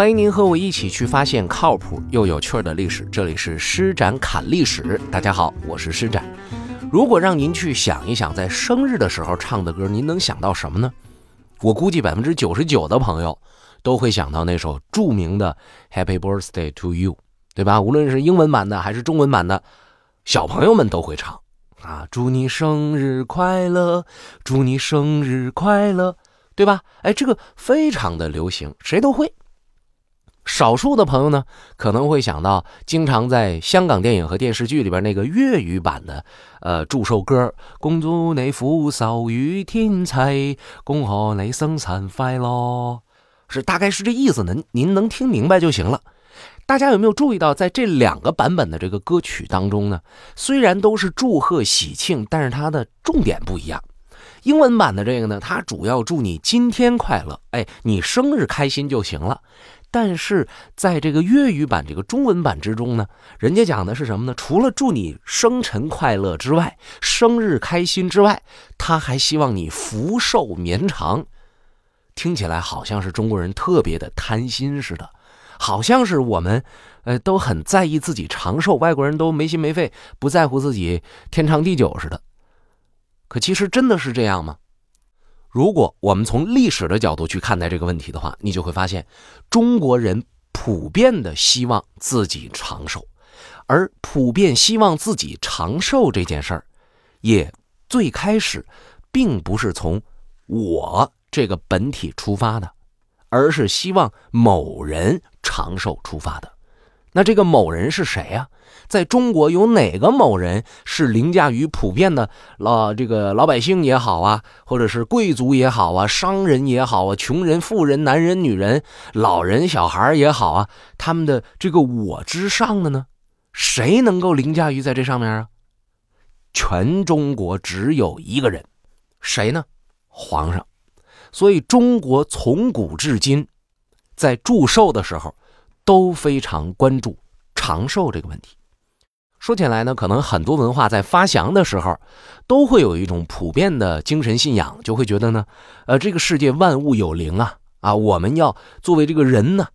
欢迎您和我一起去发现靠谱又有趣的历史。这里是施展侃历史，大家好，我是施展。如果让您去想一想，在生日的时候唱的歌，您能想到什么呢？我估计百分之九十九的朋友都会想到那首著名的《Happy Birthday to You》，对吧？无论是英文版的还是中文版的，小朋友们都会唱啊！祝你生日快乐，祝你生日快乐，对吧？哎，这个非常的流行，谁都会。少数的朋友呢，可能会想到经常在香港电影和电视剧里边那个粤语版的，呃，祝寿歌，恭祝你福寿与天齐，恭贺你生辰快乐，是大概是这意思，呢您能听明白就行了。大家有没有注意到，在这两个版本的这个歌曲当中呢？虽然都是祝贺喜庆，但是它的重点不一样。英文版的这个呢，它主要祝你今天快乐，哎，你生日开心就行了。但是在这个粤语版、这个中文版之中呢，人家讲的是什么呢？除了祝你生辰快乐之外，生日开心之外，他还希望你福寿绵长。听起来好像是中国人特别的贪心似的，好像是我们，呃，都很在意自己长寿，外国人都没心没肺，不在乎自己天长地久似的。可其实真的是这样吗？如果我们从历史的角度去看待这个问题的话，你就会发现，中国人普遍的希望自己长寿，而普遍希望自己长寿这件事儿，也最开始并不是从我这个本体出发的，而是希望某人长寿出发的。那这个某人是谁呀？在中国有哪个某人是凌驾于普遍的老这个老百姓也好啊，或者是贵族也好啊，商人也好啊，穷人、富人、男人、女人、老人、小孩也好啊，他们的这个我之上的呢？谁能够凌驾于在这上面啊？全中国只有一个人，谁呢？皇上。所以中国从古至今，在祝寿的时候。都非常关注长寿这个问题。说起来呢，可能很多文化在发祥的时候，都会有一种普遍的精神信仰，就会觉得呢，呃，这个世界万物有灵啊，啊，我们要作为这个人呢，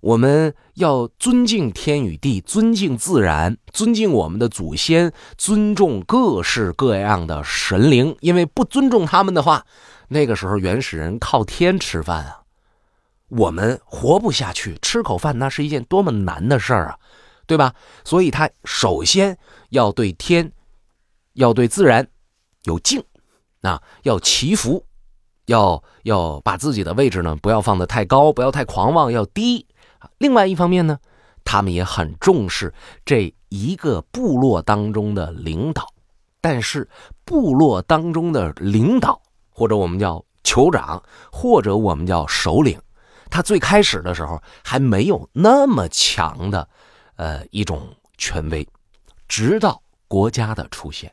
我们要尊敬天与地，尊敬自然，尊敬我们的祖先，尊重各式各样的神灵，因为不尊重他们的话，那个时候原始人靠天吃饭啊。我们活不下去，吃口饭那是一件多么难的事儿啊，对吧？所以他首先要对天，要对自然有敬，啊，要祈福，要要把自己的位置呢不要放得太高，不要太狂妄，要低。另外一方面呢，他们也很重视这一个部落当中的领导，但是部落当中的领导，或者我们叫酋长，或者我们叫首领。他最开始的时候还没有那么强的，呃，一种权威，直到国家的出现，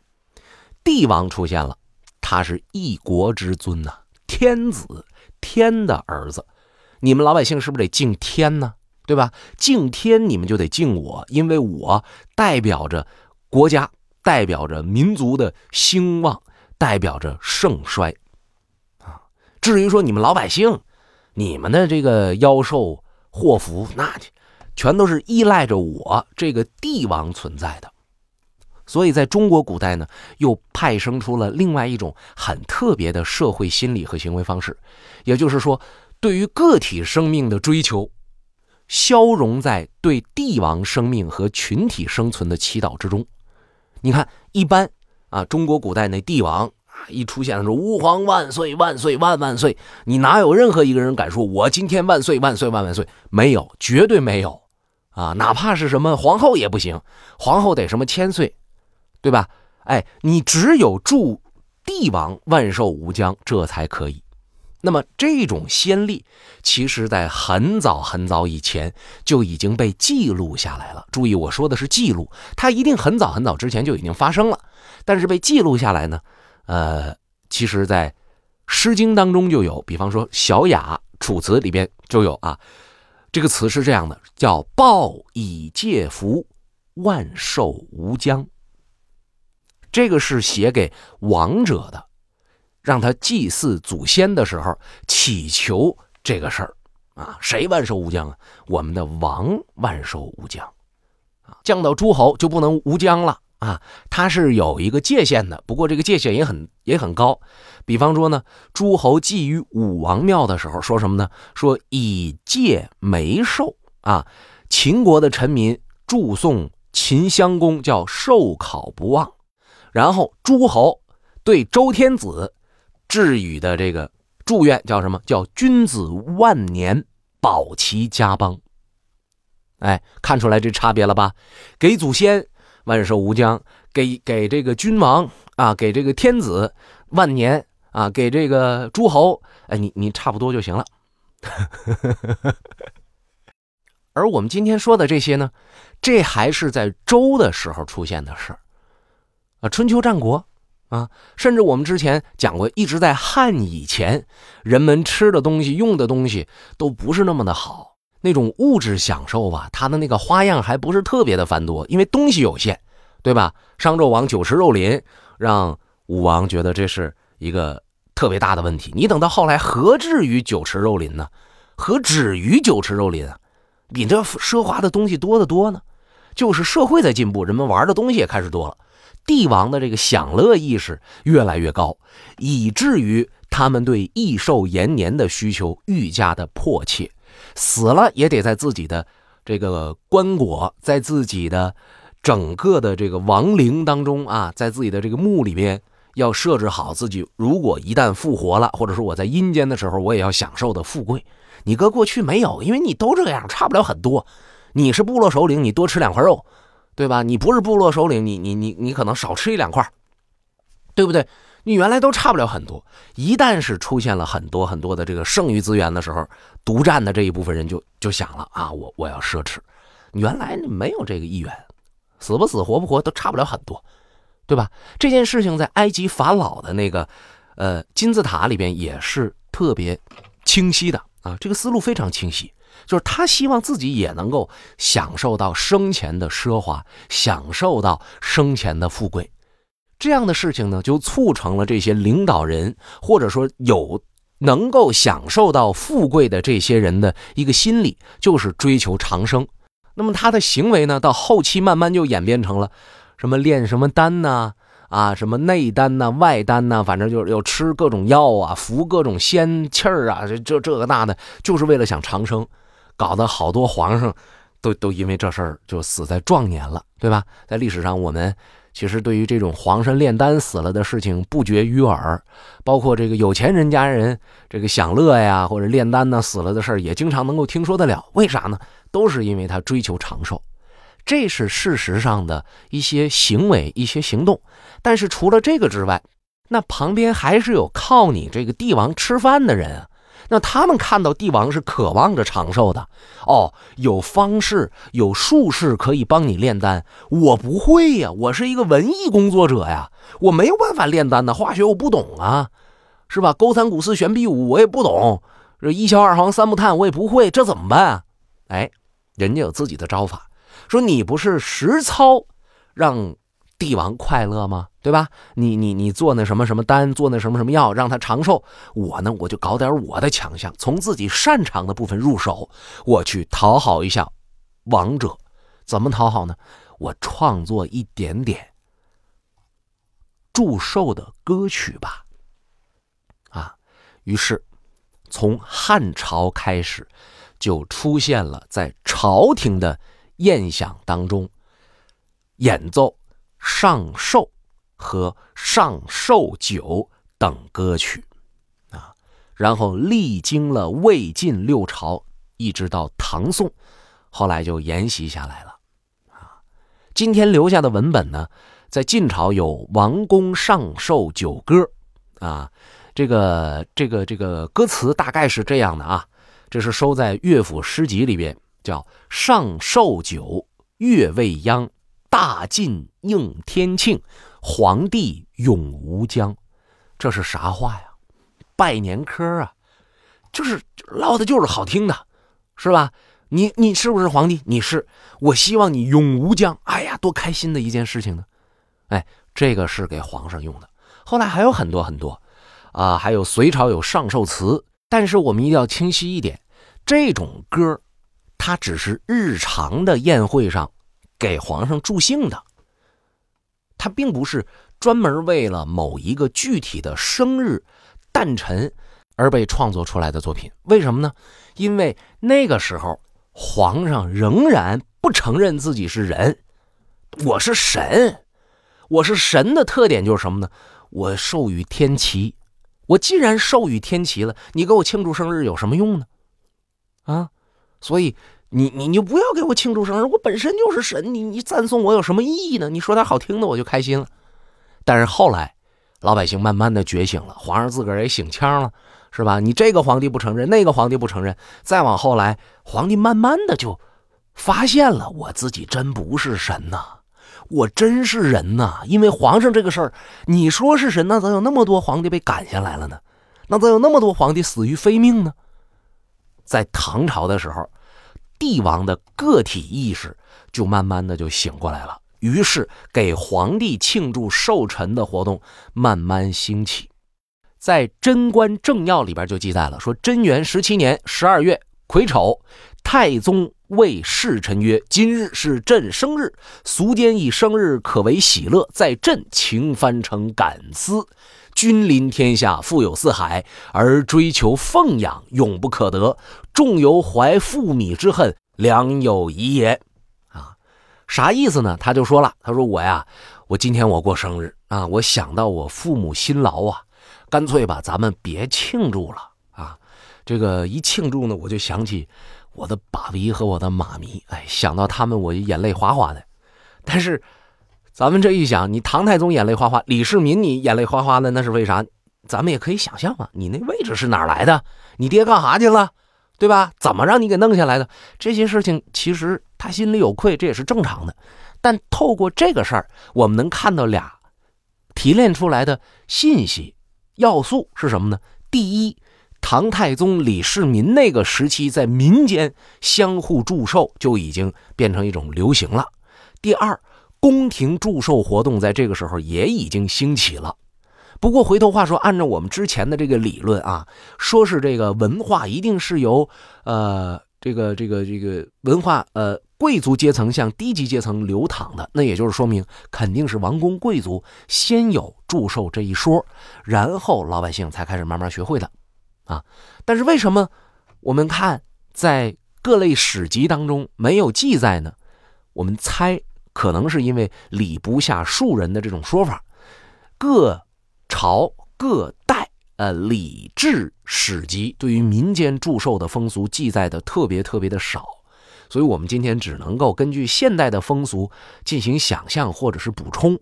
帝王出现了，他是一国之尊呐，天子，天的儿子，你们老百姓是不是得敬天呢？对吧？敬天，你们就得敬我，因为我代表着国家，代表着民族的兴旺，代表着盛衰，啊。至于说你们老百姓。你们的这个妖兽祸福，那全都是依赖着我这个帝王存在的。所以，在中国古代呢，又派生出了另外一种很特别的社会心理和行为方式，也就是说，对于个体生命的追求，消融在对帝王生命和群体生存的祈祷之中。你看，一般啊，中国古代那帝王。一出现说“吾皇万岁万岁万万岁”，你哪有任何一个人敢说“我今天万岁万岁万万岁”？没有，绝对没有啊！哪怕是什么皇后也不行，皇后得什么千岁，对吧？哎，你只有祝帝王万寿无疆，这才可以。那么这种先例，其实在很早很早以前就已经被记录下来了。注意，我说的是记录，它一定很早很早之前就已经发生了，但是被记录下来呢？呃，其实，在《诗经》当中就有，比方说《小雅》《楚辞》里边就有啊。这个词是这样的，叫“报以戒福，万寿无疆”。这个是写给王者的，让他祭祀祖先的时候祈求这个事儿啊，谁万寿无疆啊？我们的王万寿无疆啊，降到诸侯就不能无疆了啊，它是有一个界限的。不过这个界限也很也很高。比方说呢，诸侯祭于武王庙的时候，说什么呢？说以戒眉寿啊，秦国的臣民祝颂秦襄公叫寿考不忘，然后诸侯对周天子致予的这个。祝愿叫什么？叫君子万年保其家邦。哎，看出来这差别了吧？给祖先万寿无疆，给给这个君王啊，给这个天子万年啊，给这个诸侯，哎，你你差不多就行了。而我们今天说的这些呢，这还是在周的时候出现的事啊，春秋战国。啊，甚至我们之前讲过，一直在汉以前，人们吃的东西、用的东西都不是那么的好，那种物质享受吧，它的那个花样还不是特别的繁多，因为东西有限，对吧？商纣王酒池肉林，让武王觉得这是一个特别大的问题。你等到后来，何至于酒池肉林呢？何止于酒池肉林啊？比这奢华的东西多得多呢。就是社会在进步，人们玩的东西也开始多了。帝王的这个享乐意识越来越高，以至于他们对益寿延年的需求愈加的迫切。死了也得在自己的这个棺椁，在自己的整个的这个亡灵当中啊，在自己的这个墓里边，要设置好自己。如果一旦复活了，或者说我在阴间的时候，我也要享受的富贵。你搁过去没有，因为你都这样，差不了很多。你是部落首领，你多吃两块肉。对吧？你不是部落首领，你你你你可能少吃一两块，对不对？你原来都差不了很多。一旦是出现了很多很多的这个剩余资源的时候，独占的这一部分人就就想了啊，我我要奢侈。原来没有这个意愿，死不死活不活都差不了很多，对吧？这件事情在埃及法老的那个呃金字塔里边也是特别清晰的啊，这个思路非常清晰。就是他希望自己也能够享受到生前的奢华，享受到生前的富贵，这样的事情呢，就促成了这些领导人或者说有能够享受到富贵的这些人的一个心理，就是追求长生。那么他的行为呢，到后期慢慢就演变成了什么炼什么丹呐，啊，什么内丹呐、外丹呐，反正就是要吃各种药啊，服各种仙气儿啊，这这这个那的，就是为了想长生。搞得好多皇上都都因为这事儿就死在壮年了，对吧？在历史上，我们其实对于这种皇上炼丹死了的事情不绝于耳，包括这个有钱人家人这个享乐呀，或者炼丹呢死了的事儿，也经常能够听说得了。为啥呢？都是因为他追求长寿，这是事实上的一些行为、一些行动。但是除了这个之外，那旁边还是有靠你这个帝王吃饭的人啊。那他们看到帝王是渴望着长寿的，哦，有方式、有术士可以帮你炼丹，我不会呀，我是一个文艺工作者呀，我没有办法炼丹的，化学我不懂啊，是吧？勾三股四玄必五我也不懂，这一硝二黄三木炭我也不会，这怎么办啊？哎，人家有自己的招法，说你不是实操，让。帝王快乐吗？对吧？你你你做那什么什么丹，做那什么什么药，让他长寿。我呢，我就搞点我的强项，从自己擅长的部分入手，我去讨好一下王者。怎么讨好呢？我创作一点点祝寿的歌曲吧。啊，于是从汉朝开始，就出现了在朝廷的宴享当中演奏。上寿和上寿酒等歌曲，啊，然后历经了魏晋六朝，一直到唐宋，后来就沿袭下来了，啊，今天留下的文本呢，在晋朝有《王公上寿酒歌》，啊，这个这个这个歌词大概是这样的啊，这是收在乐府诗集里边，叫“上寿酒，月未央”。大晋应天庆，皇帝永无疆，这是啥话呀？拜年嗑啊，就是唠的就是好听的，是吧？你你是不是皇帝？你是，我希望你永无疆。哎呀，多开心的一件事情呢！哎，这个是给皇上用的。后来还有很多很多，啊，还有隋朝有上寿词，但是我们一定要清晰一点，这种歌，它只是日常的宴会上给皇上助兴的，他并不是专门为了某一个具体的生日诞辰而被创作出来的作品。为什么呢？因为那个时候皇上仍然不承认自己是人，我是神，我是神的特点就是什么呢？我授予天齐。我既然授予天齐了，你给我庆祝生日有什么用呢？啊，所以你你你不要给我庆祝生日，我本身就是神，你你赞颂我有什么意义呢？你说点好听的我就开心了。但是后来老百姓慢慢的觉醒了，皇上自个儿也醒腔了，是吧？你这个皇帝不承认，那个皇帝不承认，再往后来，皇帝慢慢的就发现了，我自己真不是神呐。我真是人呐，因为皇上这个事儿，你说是神，那咋有那么多皇帝被赶下来了呢？那咋有那么多皇帝死于非命呢？在唐朝的时候，帝王的个体意识就慢慢的就醒过来了，于是给皇帝庆祝寿辰的活动慢慢兴起。在《贞观政要》里边就记载了，说贞元十七年十二月癸丑，太宗。谓侍臣曰：“今日是朕生日，俗间以生日可为喜乐，在朕情翻成感思。君临天下，富有四海，而追求奉养，永不可得。众犹怀父米之恨，良有遗也。”啊，啥意思呢？他就说了：“他说我呀，我今天我过生日啊，我想到我父母辛劳啊，干脆吧，咱们别庆祝了啊。这个一庆祝呢，我就想起。”我的爸比和我的妈咪，哎，想到他们我眼泪哗哗的。但是，咱们这一想，你唐太宗眼泪哗哗，李世民你眼泪哗哗的，那是为啥？咱们也可以想象嘛，你那位置是哪来的？你爹干啥去了？对吧？怎么让你给弄下来的？这些事情其实他心里有愧，这也是正常的。但透过这个事儿，我们能看到俩提炼出来的信息要素是什么呢？第一。唐太宗李世民那个时期，在民间相互祝寿就已经变成一种流行了。第二，宫廷祝寿活动在这个时候也已经兴起了。不过回头话说，按照我们之前的这个理论啊，说是这个文化一定是由呃这个这个这个文化呃贵族阶层向低级阶层流淌的，那也就是说明肯定是王公贵族先有祝寿这一说，然后老百姓才开始慢慢学会的。啊，但是为什么我们看在各类史籍当中没有记载呢？我们猜可能是因为礼不下庶人的这种说法。各朝各代呃礼制史籍对于民间祝寿的风俗记载的特别特别的少，所以我们今天只能够根据现代的风俗进行想象或者是补充。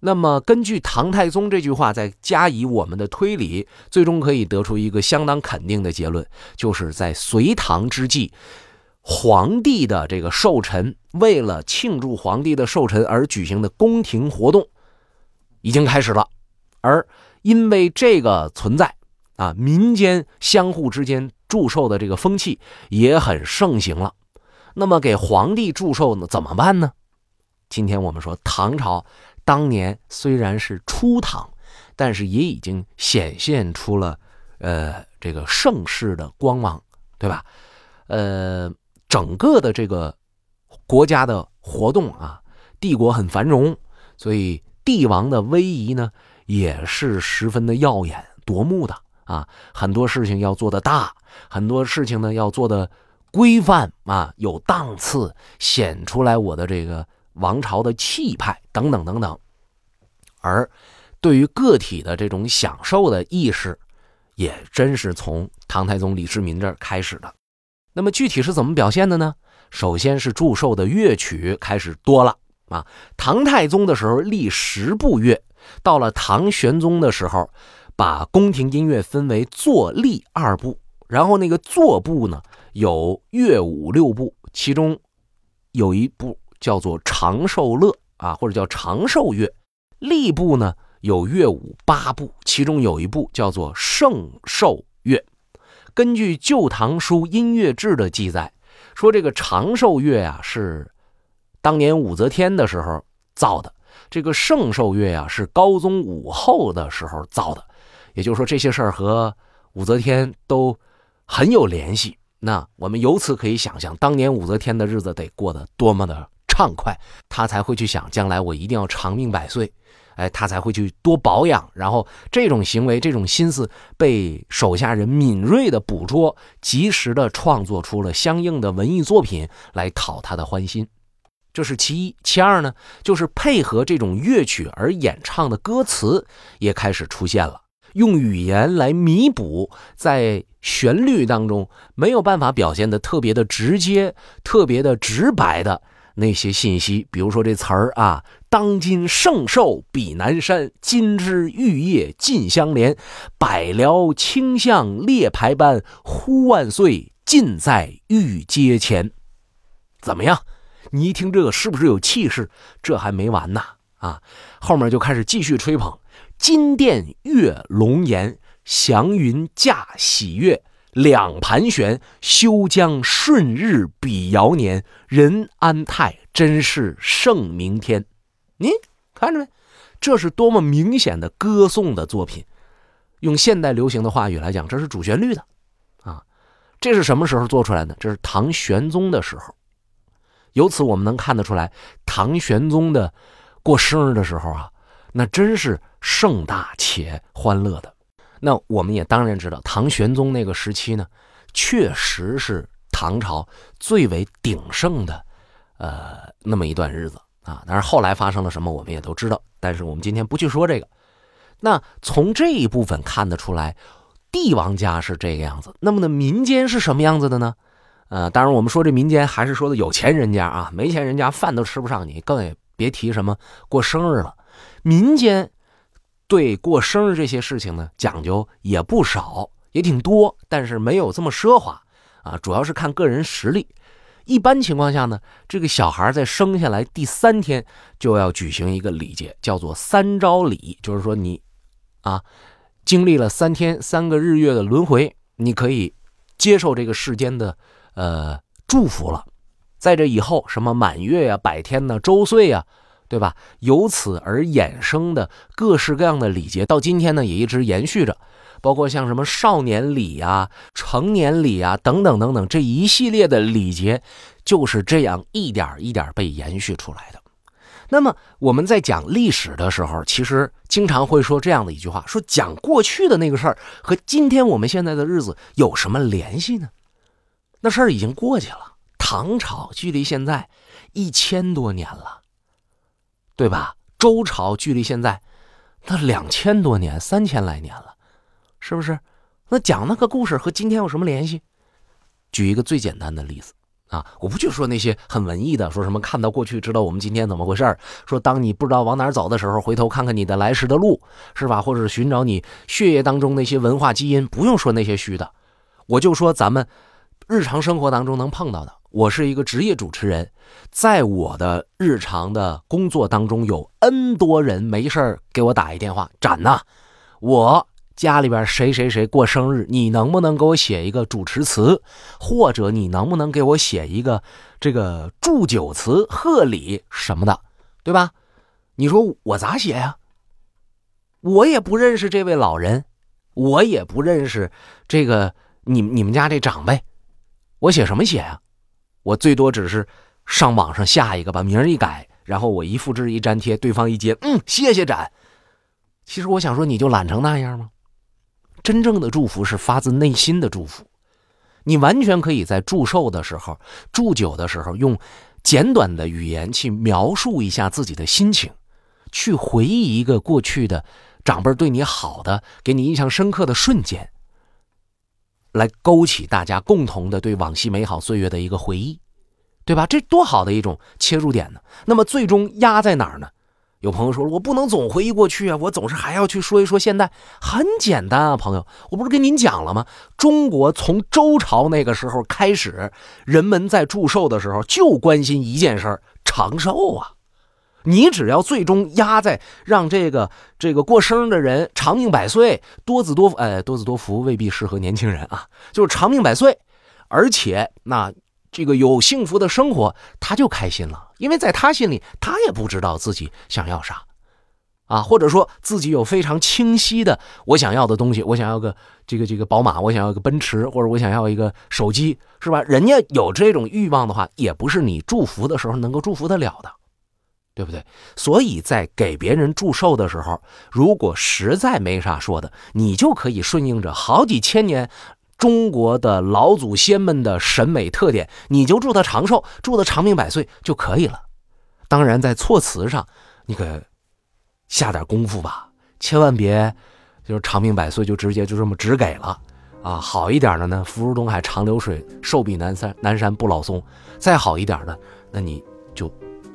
那么，根据唐太宗这句话，再加以我们的推理，最终可以得出一个相当肯定的结论，就是在隋唐之际，皇帝的这个寿辰，为了庆祝皇帝的寿辰而举行的宫廷活动，已经开始了。而因为这个存在，啊，民间相互之间祝寿的这个风气也很盛行了。那么，给皇帝祝寿呢，怎么办呢？今天我们说唐朝。当年虽然是初唐，但是也已经显现出了，呃，这个盛世的光芒，对吧？呃，整个的这个国家的活动啊，帝国很繁荣，所以帝王的威仪呢也是十分的耀眼夺目的啊。很多事情要做的大，很多事情呢要做的规范啊，有档次，显出来我的这个。王朝的气派等等等等，而对于个体的这种享受的意识，也真是从唐太宗李世民这儿开始的。那么具体是怎么表现的呢？首先是祝寿的乐曲开始多了啊。唐太宗的时候立十部乐，到了唐玄宗的时候，把宫廷音乐分为坐立二部，然后那个坐部呢有乐舞六部，其中有一部。叫做长寿乐啊，或者叫长寿乐。吏部呢有乐舞八部，其中有一部叫做圣寿乐。根据《旧唐书音乐志》的记载，说这个长寿乐啊是当年武则天的时候造的，这个圣寿乐啊是高宗武后的时候造的。也就是说，这些事儿和武则天都很有联系那我们由此可以想象，当年武则天的日子得过得多么的畅快，她才会去想将来我一定要长命百岁，哎，他才会去多保养。然后这种行为、这种心思被手下人敏锐的捕捉，及时的创作出了相应的文艺作品来讨他的欢心。这是其一，其二呢，就是配合这种乐曲而演唱的歌词也开始出现了。用语言来弥补在旋律当中没有办法表现的特别的直接、特别的直白的那些信息，比如说这词儿啊，“当今圣寿比南山，金枝玉叶尽相连，百僚清相列排班，呼万岁，尽在玉阶前。”怎么样？你一听这个是不是有气势？这还没完呢啊！后面就开始继续吹捧。金殿月龙颜，祥云驾喜月，两盘旋，休将顺日比遥年。人安泰，真是圣明天。您看着没？这是多么明显的歌颂的作品。用现代流行的话语来讲，这是主旋律的啊。这是什么时候做出来的？这是唐玄宗的时候。由此我们能看得出来，唐玄宗的过生日的时候啊。那真是盛大且欢乐的。那我们也当然知道，唐玄宗那个时期呢，确实是唐朝最为鼎盛的，呃，那么一段日子啊。但是后来发生了什么，我们也都知道。但是我们今天不去说这个。那从这一部分看得出来，帝王家是这个样子。那么呢，民间是什么样子的呢？呃，当然我们说这民间还是说的有钱人家啊，没钱人家饭都吃不上，你更也别提什么过生日了。民间对过生日这些事情呢，讲究也不少，也挺多，但是没有这么奢华啊。主要是看个人实力。一般情况下呢，这个小孩在生下来第三天就要举行一个礼节，叫做三朝礼，就是说你啊，经历了三天三个日月的轮回，你可以接受这个世间的呃祝福了。在这以后，什么满月呀、百天呢、周岁呀。对吧？由此而衍生的各式各样的礼节，到今天呢也一直延续着，包括像什么少年礼呀、成年礼呀等等等等这一系列的礼节，就是这样一点一点被延续出来的。那么我们在讲历史的时候，其实经常会说这样的一句话：说讲过去的那个事儿和今天我们现在的日子有什么联系呢？那事儿已经过去了，唐朝距离现在一千多年了。对吧？周朝距离现在那两千多年、三千来年了，是不是？那讲那个故事和今天有什么联系？举一个最简单的例子啊，我不去说那些很文艺的，说什么看到过去知道我们今天怎么回事说当你不知道往哪走的时候，回头看看你的来时的路，是吧？或者寻找你血液当中那些文化基因，不用说那些虚的，我就说咱们日常生活当中能碰到的。我是一个职业主持人，在我的日常的工作当中，有 N 多人没事给我打一电话，展呐，我家里边谁谁谁过生日，你能不能给我写一个主持词，或者你能不能给我写一个这个祝酒词、贺礼什么的，对吧？你说我咋写呀？我也不认识这位老人，我也不认识这个你你们家这长辈，我写什么写呀？我最多只是上网上下一个，把名一改，然后我一复制一粘贴，对方一接，嗯，谢谢展。其实我想说，你就懒成那样吗？真正的祝福是发自内心的祝福，你完全可以在祝寿的时候、祝酒的时候，用简短的语言去描述一下自己的心情，去回忆一个过去的长辈对你好的、给你印象深刻的瞬间。来勾起大家共同的对往昔美好岁月的一个回忆，对吧？这多好的一种切入点呢。那么最终压在哪儿呢？有朋友说了，我不能总回忆过去啊，我总是还要去说一说现在。很简单啊，朋友，我不是跟您讲了吗？中国从周朝那个时候开始，人们在祝寿的时候就关心一件事儿长寿啊。你只要最终压在让这个这个过生日的人长命百岁、多子多福，哎，多子多福未必适合年轻人啊，就是长命百岁，而且那这个有幸福的生活，他就开心了，因为在他心里，他也不知道自己想要啥，啊，或者说自己有非常清晰的我想要的东西，我想要个这个这个宝马，我想要个奔驰，或者我想要一个手机，是吧？人家有这种欲望的话，也不是你祝福的时候能够祝福得了的，对不对？所以在给别人祝寿的时候，如果实在没啥说的，你就可以顺应着好几千年中国的老祖先们的审美特点，你就祝他长寿，祝他长命百岁就可以了。当然，在措辞上，你可。下点功夫吧，千万别就是长命百岁就直接就这么直给了啊！好一点的呢，福如东海长流水，寿比南山南山不老松。再好一点的，那你就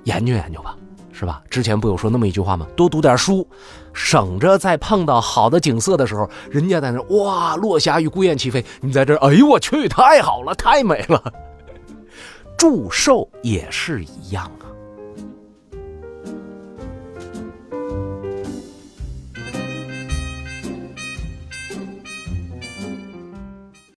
研究研究吧，是吧？之前不有说那么一句话吗？多读点书，省着在碰到好的景色的时候，人家在那哇，落霞与孤雁齐飞，你在这，哎呦我去，太好了，太美了。祝寿也是一样。